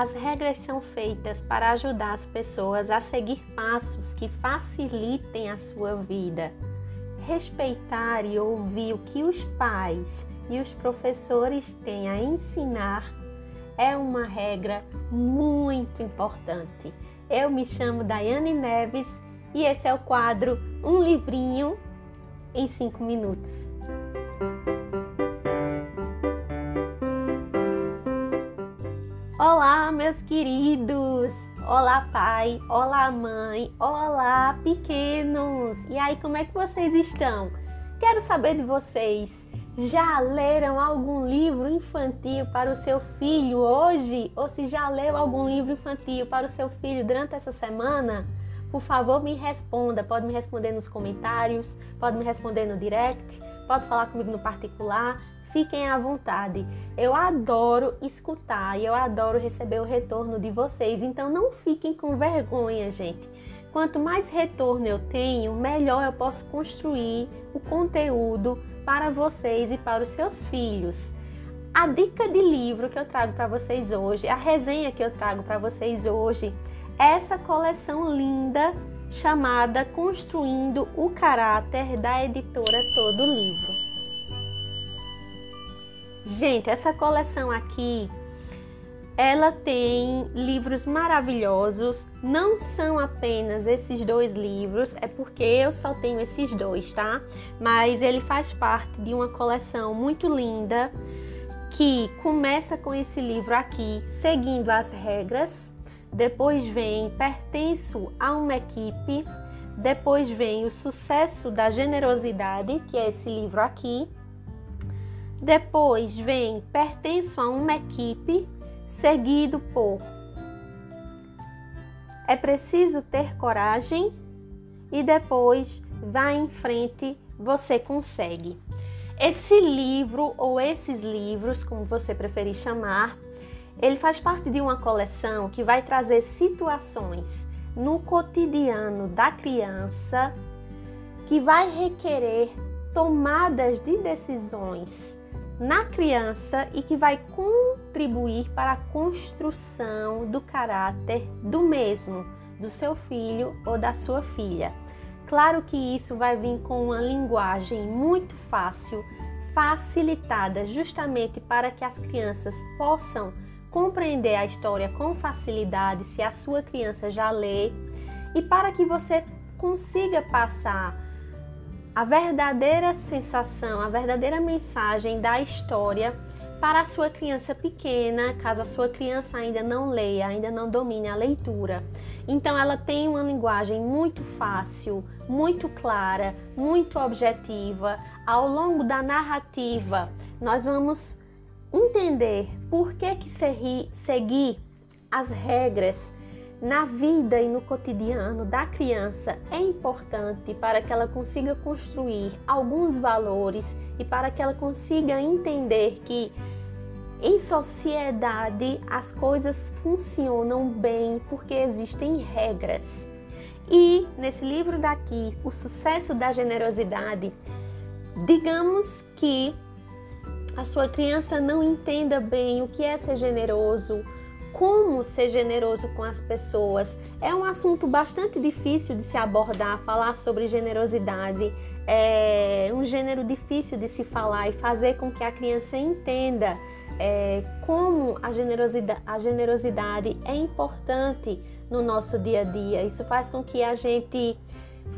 as regras são feitas para ajudar as pessoas a seguir passos que facilitem a sua vida. Respeitar e ouvir o que os pais e os professores têm a ensinar é uma regra muito importante. Eu me chamo Daiane Neves e esse é o quadro Um Livrinho em 5 Minutos. Olá, meus queridos! Olá, pai! Olá, mãe! Olá, pequenos! E aí, como é que vocês estão? Quero saber de vocês. Já leram algum livro infantil para o seu filho hoje? Ou se já leu algum livro infantil para o seu filho durante essa semana? Por favor, me responda. Pode me responder nos comentários, pode me responder no direct, pode falar comigo no particular. Fiquem à vontade. Eu adoro escutar e eu adoro receber o retorno de vocês. Então não fiquem com vergonha, gente. Quanto mais retorno eu tenho, melhor eu posso construir o conteúdo para vocês e para os seus filhos. A dica de livro que eu trago para vocês hoje, a resenha que eu trago para vocês hoje, é essa coleção linda chamada Construindo o Caráter da editora Todo Livro. Gente, essa coleção aqui, ela tem livros maravilhosos. Não são apenas esses dois livros, é porque eu só tenho esses dois, tá? Mas ele faz parte de uma coleção muito linda que começa com esse livro aqui, seguindo as regras. Depois vem Pertenço a uma equipe. Depois vem O Sucesso da Generosidade, que é esse livro aqui. Depois vem Pertenço a uma equipe, seguido por É preciso ter coragem e depois vai em frente, você consegue. Esse livro ou esses livros, como você preferir chamar, ele faz parte de uma coleção que vai trazer situações no cotidiano da criança que vai requerer tomadas de decisões na criança e que vai contribuir para a construção do caráter do mesmo, do seu filho ou da sua filha. Claro que isso vai vir com uma linguagem muito fácil, facilitada justamente para que as crianças possam compreender a história com facilidade se a sua criança já lê e para que você consiga passar a verdadeira sensação, a verdadeira mensagem da história para a sua criança pequena, caso a sua criança ainda não leia, ainda não domine a leitura. Então ela tem uma linguagem muito fácil, muito clara, muito objetiva. Ao longo da narrativa, nós vamos entender por que que seguir as regras na vida e no cotidiano da criança é importante para que ela consiga construir alguns valores e para que ela consiga entender que em sociedade as coisas funcionam bem porque existem regras. E nesse livro daqui, O Sucesso da Generosidade, digamos que a sua criança não entenda bem o que é ser generoso, como ser generoso com as pessoas. É um assunto bastante difícil de se abordar, falar sobre generosidade. É um gênero difícil de se falar e fazer com que a criança entenda é, como a generosidade, a generosidade é importante no nosso dia a dia. Isso faz com que a gente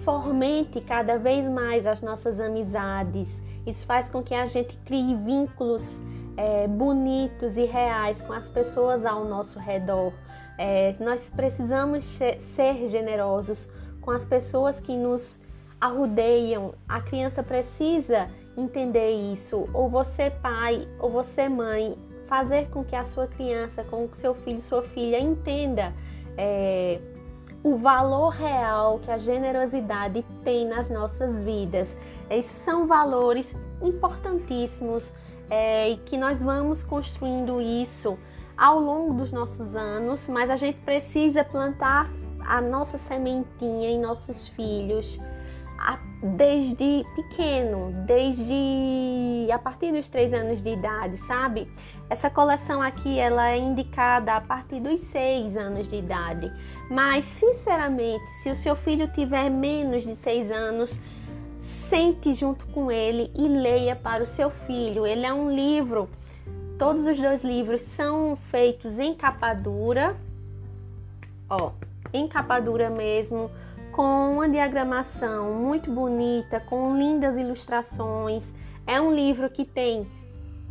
fomente cada vez mais as nossas amizades. Isso faz com que a gente crie vínculos é, bonitos e reais com as pessoas ao nosso redor. É, nós precisamos ser generosos com as pessoas que nos arrudeiam. A criança precisa entender isso. Ou você, pai, ou você, mãe, fazer com que a sua criança, com que seu filho, sua filha entenda. É, o valor real que a generosidade tem nas nossas vidas. Esses são valores importantíssimos é, e que nós vamos construindo isso ao longo dos nossos anos, mas a gente precisa plantar a nossa sementinha em nossos filhos, a desde pequeno, desde a partir dos três anos de idade, sabe? Essa coleção aqui ela é indicada a partir dos seis anos de idade, mas sinceramente, se o seu filho tiver menos de seis anos, sente junto com ele e leia para o seu filho. Ele é um livro, todos os dois livros são feitos em capa dura, ó, em capa dura mesmo com uma diagramação muito bonita, com lindas ilustrações. É um livro que tem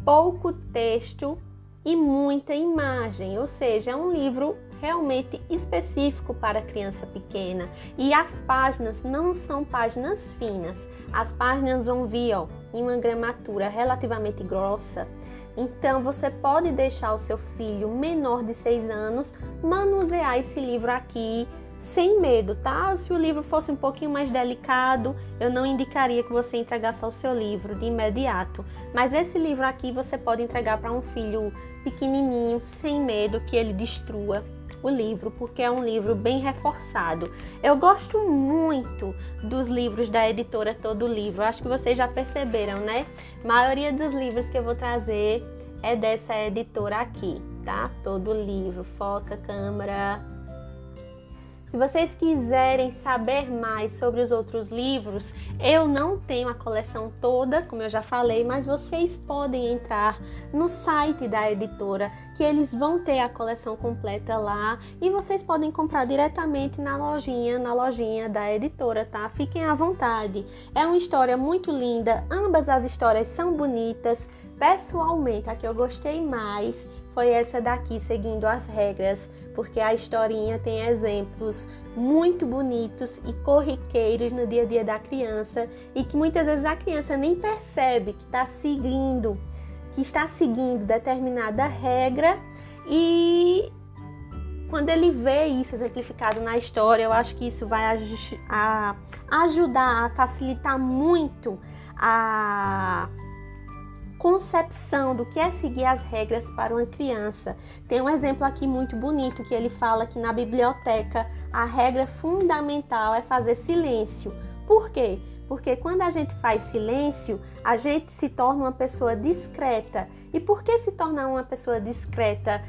pouco texto e muita imagem, ou seja, é um livro realmente específico para criança pequena. E as páginas não são páginas finas, as páginas vão vir ó, em uma gramatura relativamente grossa. Então você pode deixar o seu filho menor de 6 anos manusear esse livro aqui sem medo, tá? Se o livro fosse um pouquinho mais delicado, eu não indicaria que você entregasse ao seu livro de imediato. Mas esse livro aqui você pode entregar para um filho pequenininho, sem medo que ele destrua o livro, porque é um livro bem reforçado. Eu gosto muito dos livros da editora Todo Livro. Acho que vocês já perceberam, né? A maioria dos livros que eu vou trazer é dessa editora aqui, tá? Todo livro, foca, câmera, se vocês quiserem saber mais sobre os outros livros, eu não tenho a coleção toda, como eu já falei, mas vocês podem entrar no site da editora, que eles vão ter a coleção completa lá e vocês podem comprar diretamente na lojinha, na lojinha da editora, tá? Fiquem à vontade. É uma história muito linda, ambas as histórias são bonitas. Pessoalmente, a que eu gostei mais foi essa daqui, seguindo as regras, porque a historinha tem exemplos muito bonitos e corriqueiros no dia a dia da criança e que muitas vezes a criança nem percebe que está seguindo, que está seguindo determinada regra e quando ele vê isso exemplificado na história, eu acho que isso vai ajudar a facilitar muito a concepção do que é seguir as regras para uma criança. Tem um exemplo aqui muito bonito que ele fala que na biblioteca a regra fundamental é fazer silêncio. Por quê? Porque quando a gente faz silêncio, a gente se torna uma pessoa discreta. E por que se tornar uma pessoa discreta?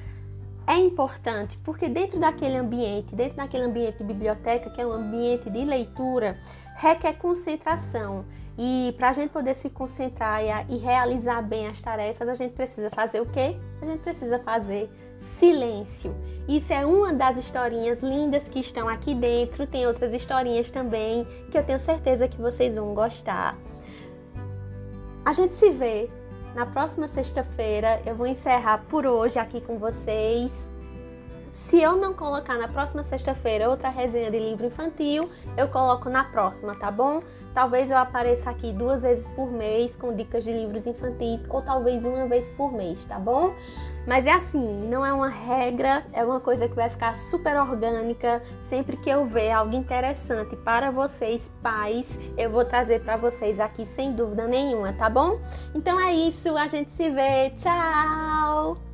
é importante porque dentro daquele ambiente, dentro daquele ambiente de biblioteca, que é um ambiente de leitura, requer concentração. E para a gente poder se concentrar e, e, realizar bem as tarefas, a gente precisa fazer o quê? A gente precisa fazer silêncio. Isso é uma das historinhas lindas que estão aqui dentro. Tem outras historinhas também que eu tenho certeza que vocês vão gostar. A gente se vê na próxima sexta-feira. Eu vou encerrar por hoje aqui com vocês. Se eu não colocar na próxima sexta-feira outra resenha de livro infantil, eu coloco na próxima, tá bom? Talvez eu apareça aqui duas vezes por mês com dicas de livros infantis, ou talvez uma vez por mês, tá bom? Mas é assim, não é uma regra, é uma coisa que vai ficar super orgânica. Sempre que eu ver algo interessante para vocês, pais, eu vou trazer para vocês aqui sem dúvida nenhuma, tá bom? Então é isso, a gente se vê. Tchau!